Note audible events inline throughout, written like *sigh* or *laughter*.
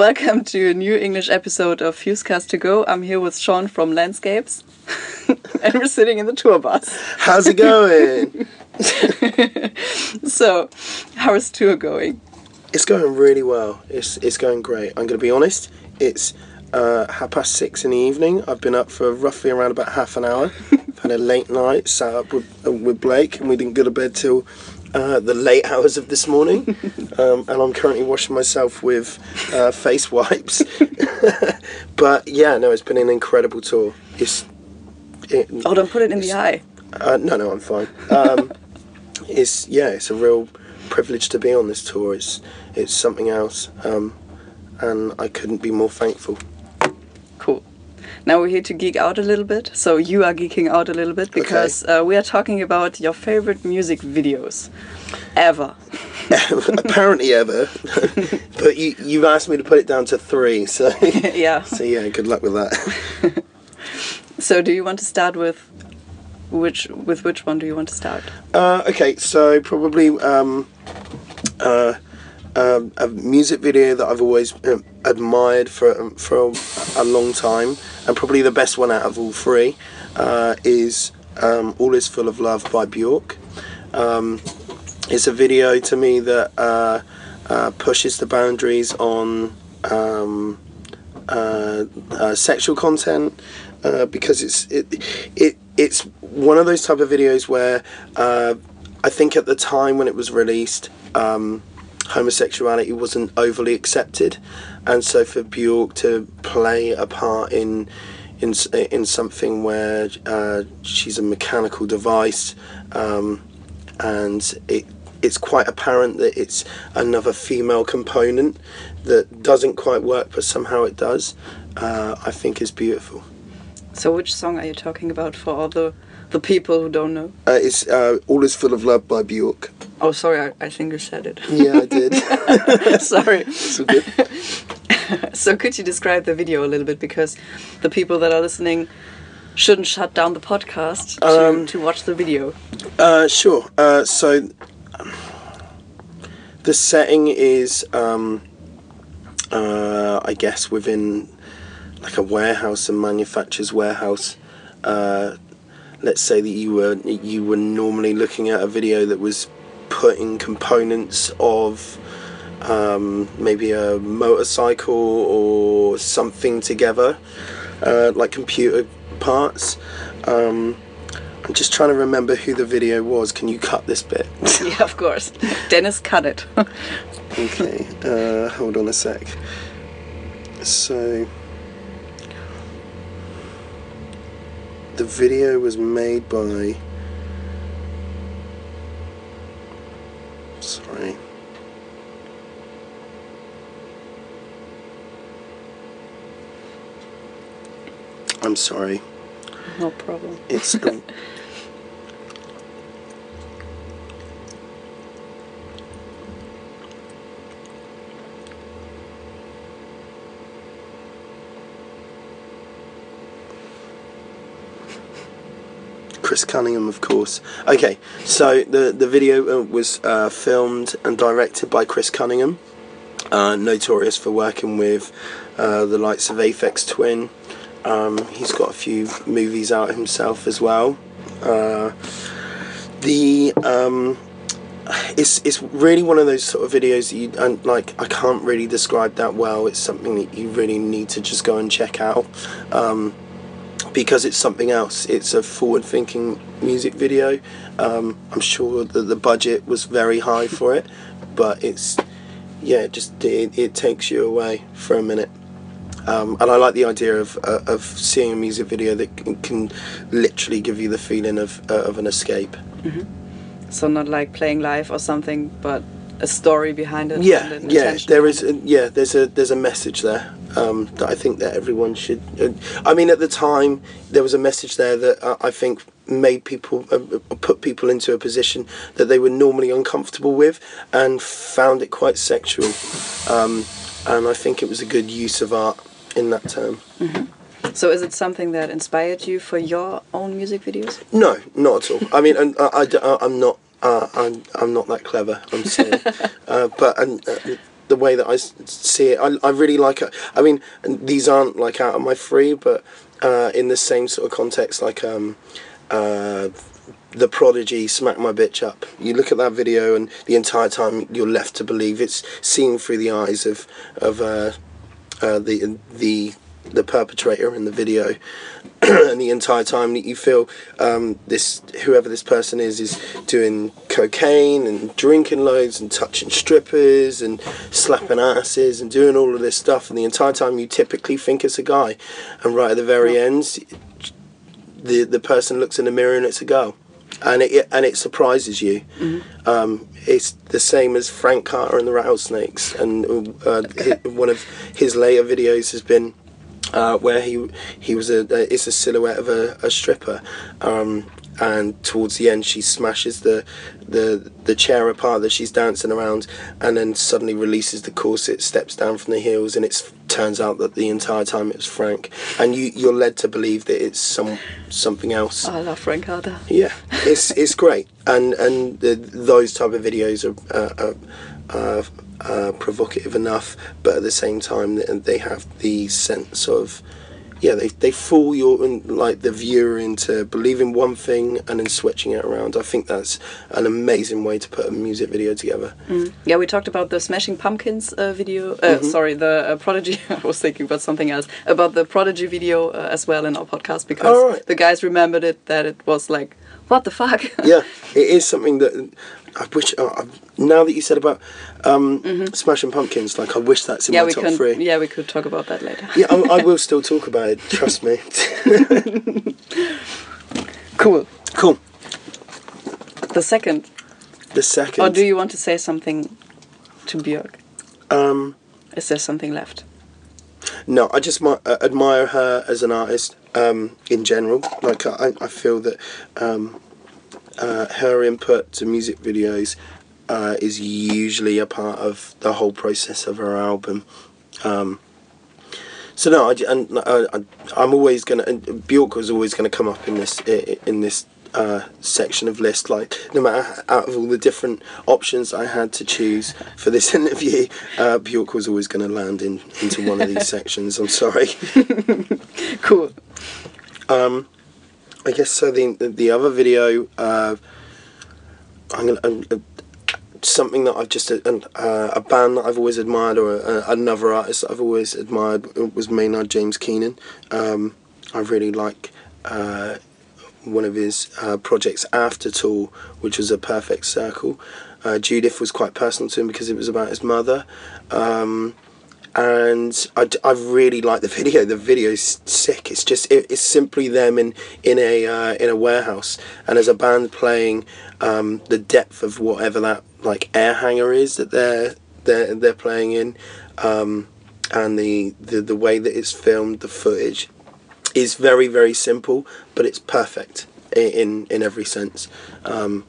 Welcome to a new English episode of Fusecast to Go. I'm here with Sean from Landscapes, *laughs* and we're sitting in the tour bus. How's it going? *laughs* So, how is the tour going? it's going really well. It's it's going great. I'm going to be honest. It's uh, half past six in the evening. I've been up for roughly around about half an hour. I've *laughs* had a late night. Sat up with uh, with Blake, and we didn't go to bed till uh, the late hours of this morning. um, and I'm currently washing myself with uh, face wipes. *laughs* but yeah, no, it's been an incredible tour. It's it, Oh, don't put it in the eye. Uh, no, no, I'm fine. Um, *laughs* it's yeah, it's a real privilege to be on this tour. It's it's something else, um, and I couldn't be more thankful. Now we're here to geek out a little bit. So, you are geeking out a little bit because uh, we are talking about your favorite music videos ever. *laughs* Apparently, ever, *laughs* but you you've asked me to put it down to three, so *laughs* yeah. so yeah, good luck with that. So, do you want to start with which with which one do you want to start? Uh, okay, so probably um, uh, um, a music video that I've always um, admired for um, for a long time, and probably the best one out of all three, uh, is um, "All Is Full of Love" by Bjork. Um, it's a video to me that uh, uh, pushes the boundaries on uh, uh, sexual content uh, because it's it, it it's one of those type of videos where I think at the time when it was released, um, homosexuality wasn't overly accepted, and so for Bjork to play a part in in in something where uh, she's a mechanical device, um, and it it's quite apparent that it's another female component that doesn't quite work, but somehow it does. Uh, I think is beautiful. So, which song are you talking about for all the the people who don't know? Uh, it's uh, All Is Full of Love by Bjork. Oh, sorry, I, I think you said it. Yeah, I did. *laughs* sorry. *laughs* all good. *laughs* So, could you describe the video a little bit because the people that are listening shouldn't shut down the podcast to, Um, to watch the video? Uh, sure. Uh, so um, the setting is, um, uh, I guess, within like a warehouse, a manufacturer's warehouse. Uh, let's say that you were you were normally looking at a video that was putting components of um, maybe a motorcycle or something together, uh, like computer parts. Um, I'm just trying to remember who the video was. Can you cut this bit? *laughs* yeah, of course. Dennis cut it. *laughs* okay, uh, hold on a sec. So, the video was made by. Sorry. I'm sorry. no problem. It's *laughs* a, Chris Cunningham, of course. Okay, so the the video uh, was uh, filmed and directed by Chris Cunningham, uh, notorious for working with uh, the likes of Aphex Twin. Um, he's got a few movies out himself as well. Uh, the um, it's it's really one of those sort of videos that you and like I can't really describe that well. It's something that you really need to just go and check out. Um, because it's something else. It's a forward-thinking music video. Um, I'm sure that the budget was very high for it, but it's yeah, it just it, it takes you away for a minute. Um, and I like the idea of uh, of seeing a music video that can, can literally give you the feeling of uh, of an escape. So, not like playing live or something, but a story behind it. Yeah, yeah. There is, a, yeah. There's a there's a message there um, that I think that everyone should. Uh, I mean, at the time, there was a message there that uh, I think made people uh, put people into a position that they were normally uncomfortable with and found it quite sexual. Um, and I think it was a good use of art in that term. So is it something that inspired you for your own music videos? No, not at all. I mean, and I, I, am not. Uh, I'm, I'm not that clever. I'm sorry, *laughs* uh, but and, uh, the way that I see it. I, I really like it. I mean, these aren't like out of my free, but uh, in the same sort of context, like um, uh, the Prodigy, "Smack My Bitch Up." You look at that video, and the entire time you're left to believe it's seen through the eyes of of uh, uh, the the the perpetrator in the video, *clears throat* and the entire time that you feel um, this whoever this person is is doing cocaine and drinking loads and touching strippers and slapping asses and doing all of this stuff, and the entire time you typically think it's a guy, and right at the very end, the the person looks in the mirror and it's a girl. And it and it surprises you. Um, it's the same as Frank Carter and the Rattlesnakes, and uh, *laughs* one of his later videos has been uh, where he he was a uh, it's a silhouette of a, a stripper, um, and towards the end she smashes the the the chair apart that she's dancing around, and then suddenly releases the corset, steps down from the heels, and it turns out that the entire time it was Frank, and you you're led to believe that it's some something else. I love Frank Carter. Yeah, it's it's great, and and the, those type of videos are uh, uh, uh, uh, provocative enough, but at the same time they- they have the sense of yeah they they fool your like the viewer into believing one thing and then switching it around. I think that's an amazing way to put a music video together. Yeah, we talked about the Smashing Pumpkins uh, video. Uh, Sorry, the uh, Prodigy. *laughs* I was thinking about something else. About the Prodigy video uh, as well in our podcast because right. the guys remembered it that it was like, what the fuck? *laughs* yeah, it is something that I wish. Uh, now that you said about um, Smashing Pumpkins, like I wish that's in Mm-hmm. yeah, my we top can. three. Yeah, we could talk about that later. Yeah, I, I will *laughs* still talk about it. Trust me. *laughs* Cool. cool. The second. The second. Or do you want to say something to Björk? Um, Is there something left? no, I just uh, admire her as an artist um, in general. Like I, I feel that um, uh, her input to music videos uh, is usually a part of the whole process of her album. Um, so no, I, and uh, I, I'm always gonna. And Bjork was always gonna come up in this in this uh, section of list. Like no matter out of all the different options I had to choose for this *laughs* interview, uh, Bjork was always gonna land in into one of these *laughs* sections. I'm sorry. Cool. Um, I guess so. The the other video, uh, I'm gonna. Uh, Something that I've just uh, uh, a band that I've always admired, or uh, another artist that I've always admired was Maynard James Keenan. Um, I really like uh, one of his projects after Tool, which was a perfect circle. Judith was quite personal to him because it was about his mother. Um, and I, I really like the video. The video's sick. It's just it, it's simply them in in a uh, in a warehouse, and as a band playing um, the depth of whatever that like air hanger is that they're they're they're playing in, um, and the, the the way that it's filmed, the footage is very very simple, but it's perfect in in every sense. Um,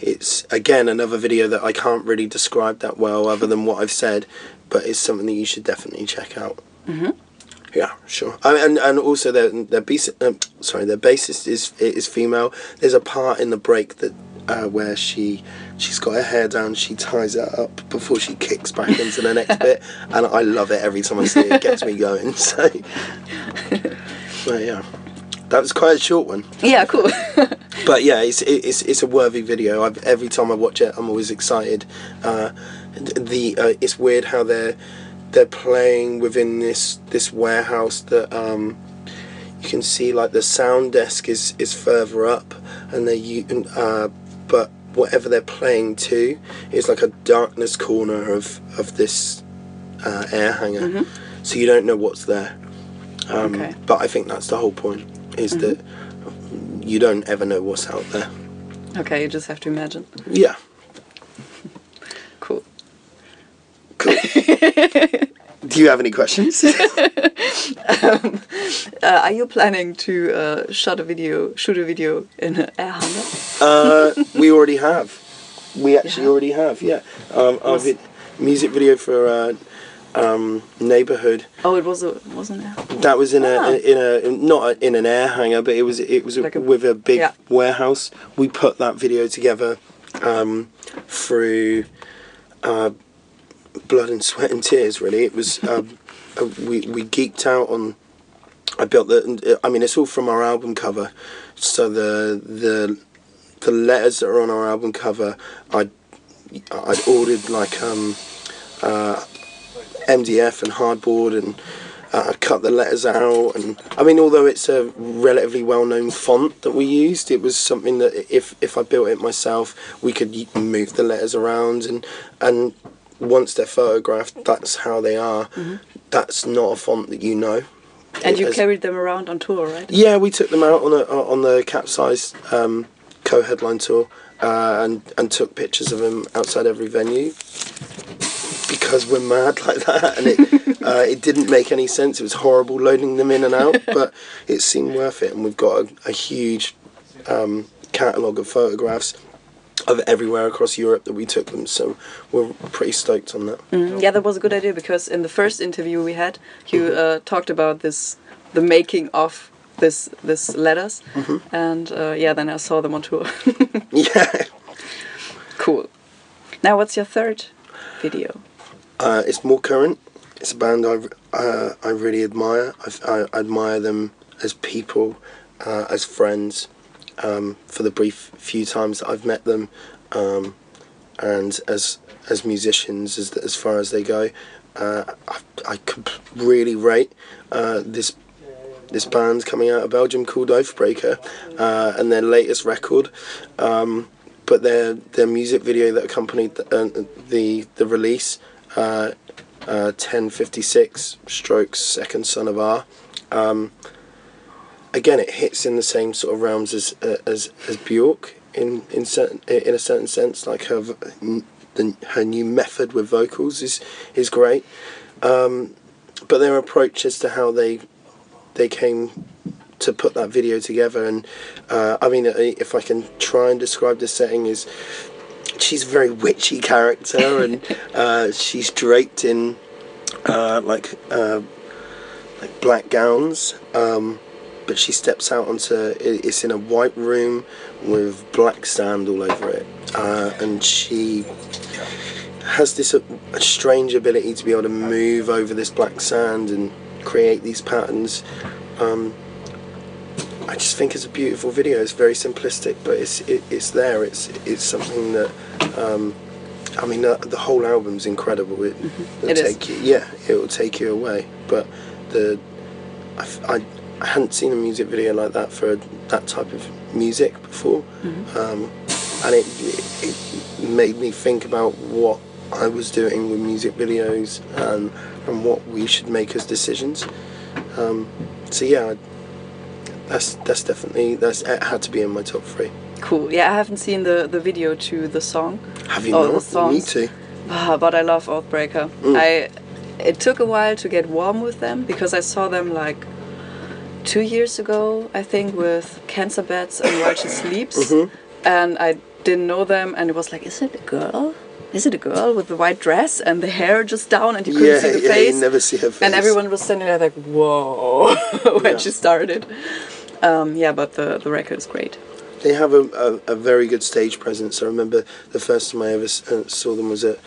it's again another video that I can't really describe that well, other than what I've said, but it's something that you should definitely check out. Mm-hmm. Yeah, sure. I mean, and and also their their bass, um, sorry, their bassist is is female. There's a part in the break that uh, where she she's got her hair down, she ties it up before she kicks back *laughs* into the next bit, and I love it every time I see it. It gets me going. *laughs* So, but yeah, that was quite a short one. Yeah, cool. But yeah, it's it's it's a worthy video. I've, every time I watch it, I'm always excited. Uh, the uh, it's weird how they're they're playing within this this warehouse that um, you can see like the sound desk is is further up, and they you uh, but whatever they're playing to is like a darkness corner of of this uh, air hanger, so you don't know what's there. Um, Okay. But I think that's the whole point is that you don't ever know what's out there. okay, you just have to imagine. Yeah. Cool. Cool. *laughs* Do you have any questions? *laughs* Uh, are you planning to uh, shot a video, shoot a video in an air hanger? uh, we already have. We actually Yeah. already have. Yeah. Um, our vid- music video for uh, um, neighborhood. Oh, it was a wasn't it? That was in a Ah. in a not a, in an air hanger, but it was it was Like a- with a big yeah. warehouse. We put that video together um, through uh, blood and sweat and tears. Really, it was. Um, uh, we we geeked out on. I built the. I mean, it's all from our album cover. So the the the letters that are on our album cover, I I'd ordered like um, uh, MDF and hardboard and uh, cut the letters out and I mean although it's a relatively well-known font that we used it was something that if if I built it myself we could move the letters around and and once they're photographed that's how they are. Mm-hmm. that's not a font that you know. And you carried them around on tour right? Yeah we took them out on a, on the capsize um, co-headline tour uh, and and took pictures of them outside every venue. Because we're mad *laughs* like that, and it *laughs* uh, it didn't make any sense. It was horrible loading them in and out, but *laughs* it seemed worth it, and we've got a, a huge um, catalogue of photographs of everywhere across Europe that we took them. So we're pretty stoked on that. Mm, yeah, that was a good idea because in the first interview we had, you mm-hmm. uh, talked about this, the making of this this letters, mm-hmm. and uh, yeah, then I saw them on tour. *laughs* *laughs* yeah. Cool. Now, what's your third video? Uh, it's more current. It's a band I, uh, I really admire. I, I, admire them as people, uh, as friends, um, for the brief few times that I've met them, um, and as as musicians, as as far as they go. Uh, I, I could really rate uh, this this band coming out of Belgium called Oathbreaker, uh, and their latest record. Um, but their their music video that accompanied the uh, the, the release uh, uh, 1056 strokes second son of R. Um, again, it hits in the same sort of realms as uh, as as Bjork in in certain in a certain sense. Like her the, her new method with vocals is is great, um, but their approach as to how they they came to put that video together and uh, I mean if I can try and describe the setting is she's a very witchy character, *laughs* and uh, she's draped in uh, like uh, like black gowns. Um, but she steps out onto it's in a white room with black sand all over it, uh, and she has this uh, strange ability to be able to move over this black sand and create these patterns. Um, I just think it's a beautiful video. It's very simplistic, but it's it, it's there. It's it's something that um, I mean uh, the whole album's incredible. It, mm-hmm. it take is. you yeah, it will take you away. But the I, I, I, hadn't seen a music video like that for that type of music before, mm-hmm. um, and it, it, made me think about what I was doing with music videos and and what we should make as decisions. Um, so yeah. That's that's definitely that's it had to be in my top three. Cool. Yeah, I haven't seen the the video to the song. Have you not? The songs. Me too. Ah, but I love Oathbreaker. Mm. I it took a while to get warm with them because I saw them like two years ago, I think, with Cancer Bats and While She *coughs* Sleeps, mm-hmm. and I didn't know them, and it was like, is it a girl? is it a girl with the white dress and the hair just down and you couldn't yeah, see the yeah, face? You never see her face. And everyone was standing there like, whoa, *laughs* when yeah. she started. Um, yeah, but the, the record is great. They have a, a, a, very good stage presence. I remember the first time I ever uh, saw them was at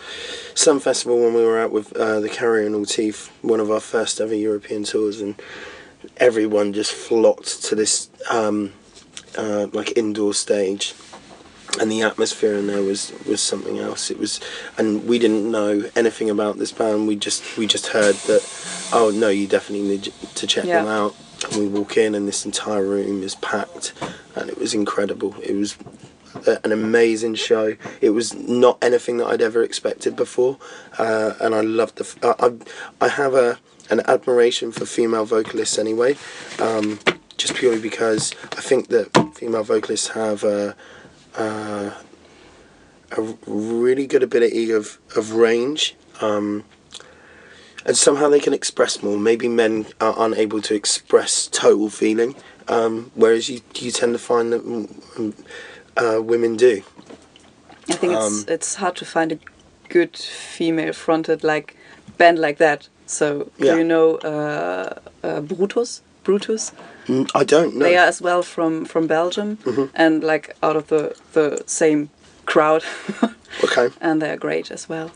some festival when we were out with uh, the Carrier and All Teeth, one of our first ever European tours, and everyone just flocked to this um, uh, like indoor stage. And the atmosphere in there was was something else. It was and we didn't know anything about this band. We just we just heard that oh no you definitely need to check yeah. them out. And we walk in and this entire room is packed. And it was incredible. It was an amazing show. It was not anything that I'd ever expected before. Uh, and I loved the I, I have a an admiration for female vocalists anyway um, just purely because I think that female vocalists have a uh, a really good ability of, of range. Um, and somehow they can express more. Maybe men are unable to express total feeling, um, whereas you you tend to find that um, uh, women do. I think it's um, it's hard to find a good female fronted like band like that. So yeah. do you know uh, uh, Brutus? Brutus. Mm, I don't know. They are as well from from Belgium mm -hmm. and like out of the the same crowd. *laughs* okay. And they're great as well.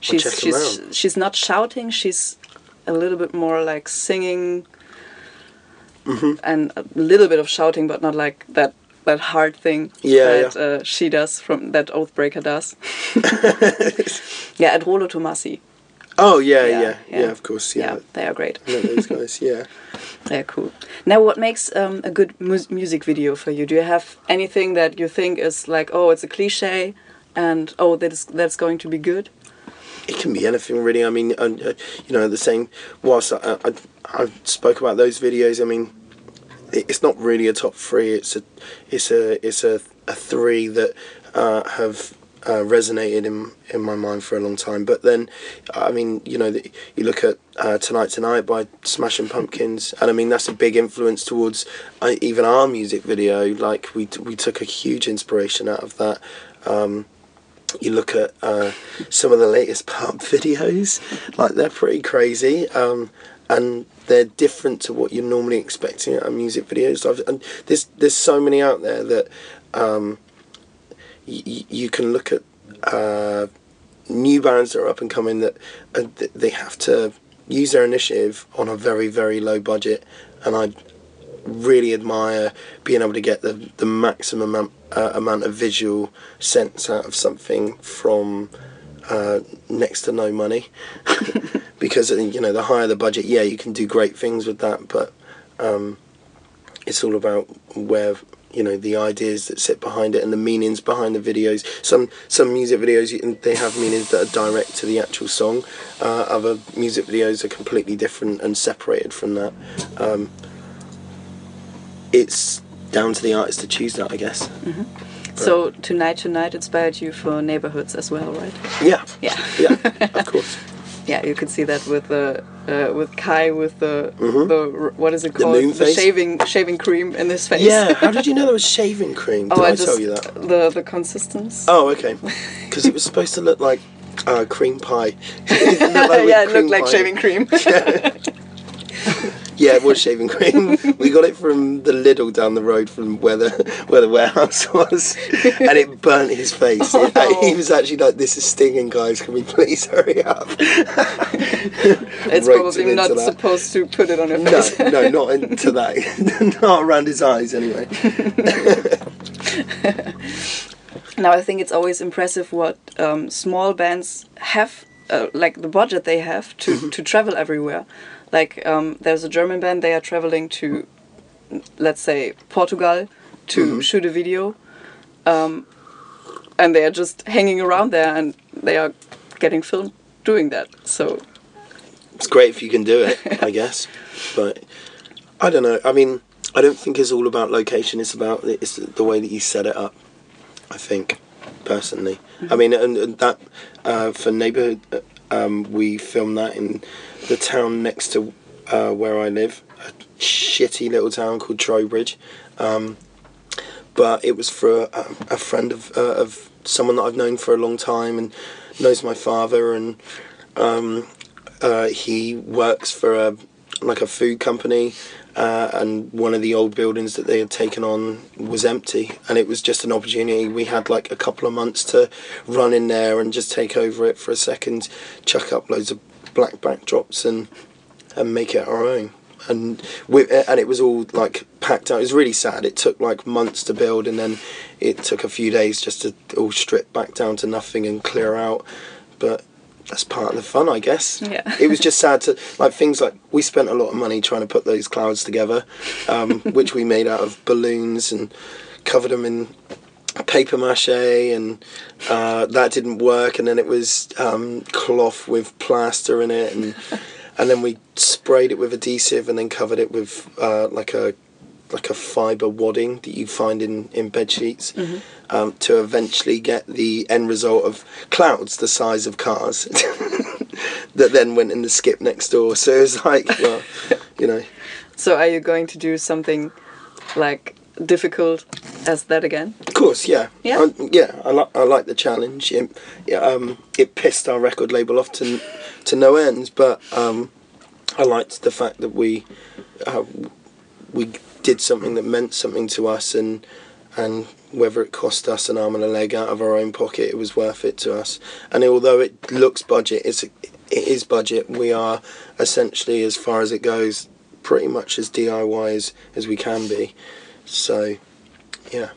She's 'em she's out. she's not shouting. She's a little bit more like singing, Mm-hmm. and a little bit of shouting, but not like that that hard thing Yeah, that Uh, she does from that Oathbreaker does. *laughs* *laughs* yeah, at Rolo Tomassi. Oh yeah, Yeah, yeah, yeah, yeah. of course, yeah. Yeah, they are great. I those *laughs* guys, yeah. They're cool. Now, what makes um, a good mus- music video for you? Do you have anything that you think is like, oh, it's a cliche, and oh, that's that's going to be good? It can be anything really. I mean, uh, you know, the same. Whilst I, I, I spoke about those videos, I mean, it- it's not really a top three. It's a, it's a, it's a, a three that uh, have uh, resonated in in my mind for a long time. But then, I mean, you know, the, you look at uh, Tonight Tonight by Smashing Pumpkins, and I mean that's a big influence towards uh, even our music video. Like we we took a huge inspiration out of that. Um, you look at uh, some of the latest *laughs* PUP videos, like they're pretty crazy, um, and they're different to what you're normally expecting out music videos. I've, and there's there's so many out there that um, you can look at uh, new bands that are up and coming that uh, th- they have to use their initiative on a very very low budget, and I really admire being able to get the the maximum amount, uh, amount of visual sense out of something from uh, next to no money. *laughs* Because uh, you know the higher the budget yeah you can do great things with that but um, it's all about where you know the ideas that sit behind it and the meanings behind the videos. Some some music videos they have meanings that are direct to the actual song. Uh, other music videos are completely different and separated from that. Um, it's down to the artist to choose that i guess. So tonight, tonight inspired you for neighborhoods as well, right? yeah. Yeah, yeah of *laughs* course yeah. You could see that with the uh, with Kai with the the what is it Mm-hmm. The called? moon face? shaving shaving cream in his face. yeah how did you know there was shaving cream *laughs* did oh, i, I just tell you that the the consistency. Oh, okay. *laughs* Because it was supposed to look like uh, cream pie. *laughs* It like yeah, it looked like pie. shaving cream. Yeah, *laughs* it was shaving cream. we got it from the Lidl down the road from where the where the warehouse *laughs* was, and it burnt his face. It- Oh. he was actually like, "This is stinging, guys. Can we please hurry up?" *laughs* it's probably not that. supposed to put it on your No, face. no, not into that. not around his eyes, anyway. Now I think it's always impressive what um, small bands have, uh, like the budget they have to, Mm-hmm. to travel everywhere. Like um, there's a German band, they are traveling to, let's say, Portugal to Mm-hmm. shoot a video, um, and they are just hanging around there and they are getting filmed doing that. So It's great if you can do it, *laughs* I guess. But I don't know. I mean, I don't think it's all about location. It's about it's the way that you set it up. I think, personally. I mean, and, and that uh, for neighborhood, uh, um, we filmed that in the town next to uh, where I live, a shitty little town called Trowbridge. Um, but it was for a, a friend of uh, of someone that I've known for a long time and knows my father and um, uh, he works for a like a food company uh, and one of the old buildings that they had taken on was empty. And it was just an opportunity. We had like a couple of months to run in there and just take over it for a second chuck up loads of black backdrops and and make it our own. And we, and it was all like packed out. It was really sad. It took like months to build and then it took a few days just to all strip back down to nothing and clear out. But that's part of the fun, I guess. Yeah. it was just sad to like things like we spent a lot of money trying to put those clouds together, um, *laughs* which we made out of balloons and covered them in paper mache, and uh, that didn't work. And then it was um, cloth with plaster in it, and *laughs* and then we sprayed it with adhesive, and then covered it with uh, like a like a fibre wadding that you find in, in bed sheets um, to eventually get the end result of clouds the size of cars *laughs* that then went in the skip next door. So it was like, well, you know, *laughs* so are you going to do something like difficult as that again? of course, yeah, Yeah? I, yeah. I like I like the challenge. It, yeah, um, it pissed our record label off to to no ends, but um, I liked the fact that we uh, we did something that meant something to us and and whether it cost us an arm and a leg out of our own pocket, it was worth it to us. And although it looks budget, it's it is budget. We are essentially, as far as it goes, pretty much as DIY as, as we can be. So, yeah,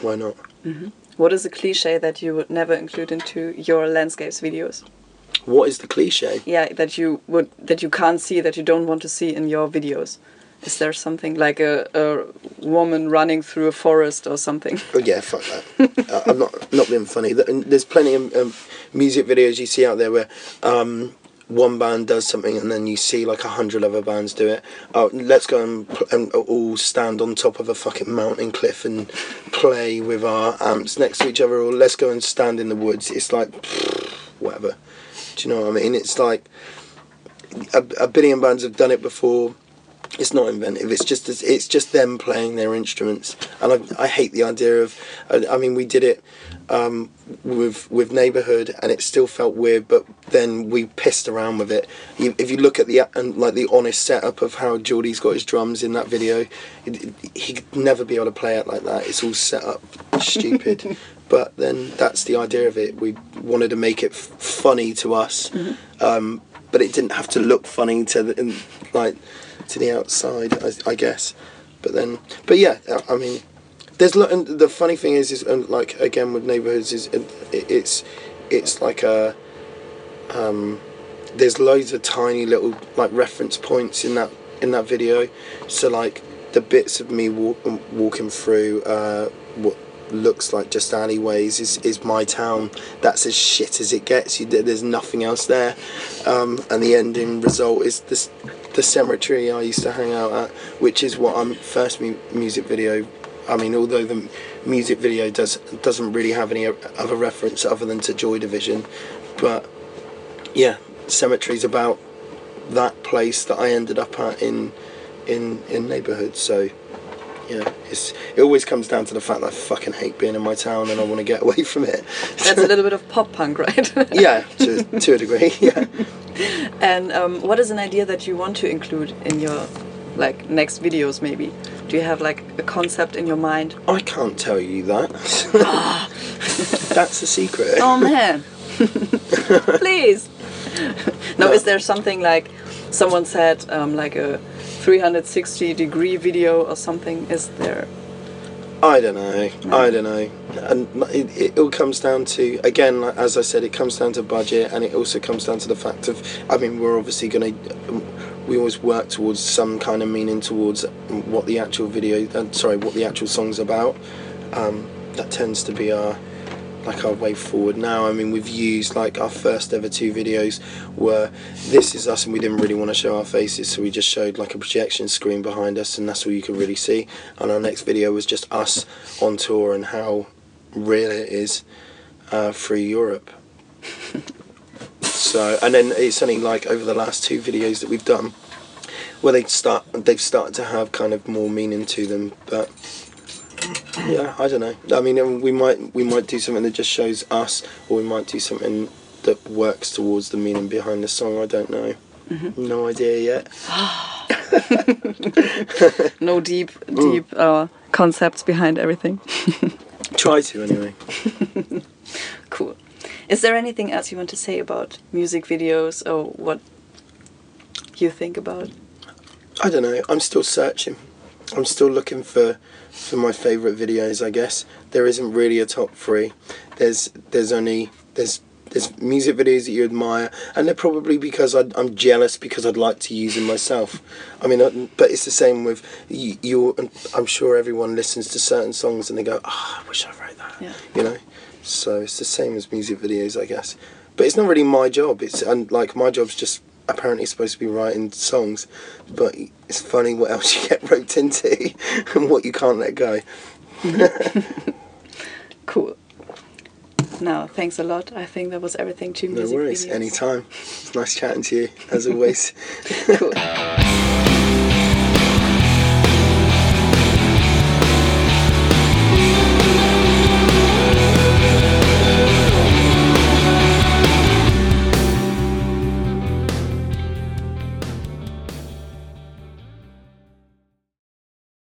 why not? Mm-hmm. What is a cliche that you would never include into your landscapes videos? What is the cliche? Yeah, that you would that you can't see that you don't want to see in your videos. Is there something like a, a woman running through a forest or something? Oh yeah, fuck that. *laughs* uh, I'm not not being funny. There's plenty of um, music videos you see out there where um, one band does something and then you see like a hundred other bands do it. Oh, let's go and, and all stand on top of a fucking mountain cliff and play with our amps next to each other, or let's go and stand in the woods. It's like whatever. Do you know what I mean? It's like a, a billion bands have done it before it's not inventive. It's just it's just them playing their instruments, and I, I hate the idea of. I mean, we did it um, with with neighborhood, and it still felt weird. But then we pissed around with it. If you look at the and like the honest setup of how Geordie's got his drums in that video, it, it- he could never be able to play it like that. It's all set up stupid. *laughs* but then that's the idea of it. We wanted to make it f- funny to us, um, but it didn't have to look funny to the like to the outside, I, I guess. But then, but yeah, I mean, there's lo- and the funny thing is, is and like again with neighborhoods is it, it's it's like a um, there's loads of tiny little like reference points in that in that video. So like the bits of me walk, walking through uh, what looks like just alleyways is, is my town. That's as shit as it gets. You, there's nothing else there, um, and the ending result is this the cemetery I used to hang out at, which is what I'm first mu- music video. I mean, although the music video does doesn't really have any other reference other than to Joy Division, but yeah, cemetery's about that place that I ended up at in in in neighbourhood. So yeah, it's it always comes down to the fact that I fucking hate being in my town and I want to get *laughs* away from it. That's a little bit of pop punk, right? yeah, to to a degree. *laughs* Yeah. *laughs* And um, what is an idea that you want to include in your like next videos? Maybe do you have like a concept in your mind? I can't tell you that. *laughs* That's a secret. Oh man, *laughs* please. no, No. is there something like someone said um, like a 360 degree video or something? Is there? I don't know. I don't know. And it, it all comes down to again, as I said, it comes down to budget, and it also comes down to the fact of. I mean, we're obviously going to. We always work towards some kind of meaning towards what the actual video. Uh, sorry, what the actual song's about. Um, that tends to be our like our way forward now. I mean, we've used like our first ever two videos were this is us, and we didn't really want to show our faces, so we just showed like a projection screen behind us, and that's all you could really see. And our next video was just us on tour and how real it is uh, through Europe. so, and then it's only like over the last two videos that we've done where they start they've started to have kind of more meaning to them, but yeah, I don't know. I mean, um, we might we might do something that just shows us, or we might do something that works towards the meaning behind the song. I don't know. No idea yet. *gasps* No deep, deep uh, concepts behind everything. *laughs* Try to anyway. *laughs* Cool. Is there anything else you want to say about music videos or what you think about? I don't know. I'm still searching. I'm still looking for for my favourite videos. I guess there isn't really a top three. There's there's only there's there's music videos that you admire, and they're probably because I, I'm jealous because I'd like to use them myself. I mean, uh, but it's the same with you. you I'm sure everyone listens to certain songs and they go, "Ah, I wish I wrote that." Yeah. You know, so it's the same as music videos, I guess. But it's not really my job. It's and like my job's just apparently supposed to be writing songs, but it's funny what else *laughs* you get roped into *laughs* and what you can't let go. *laughs* Cool. Now, thanks a lot. I think that was everything to me. No music worries, videos. anytime. It's nice chatting to you as always. Cool.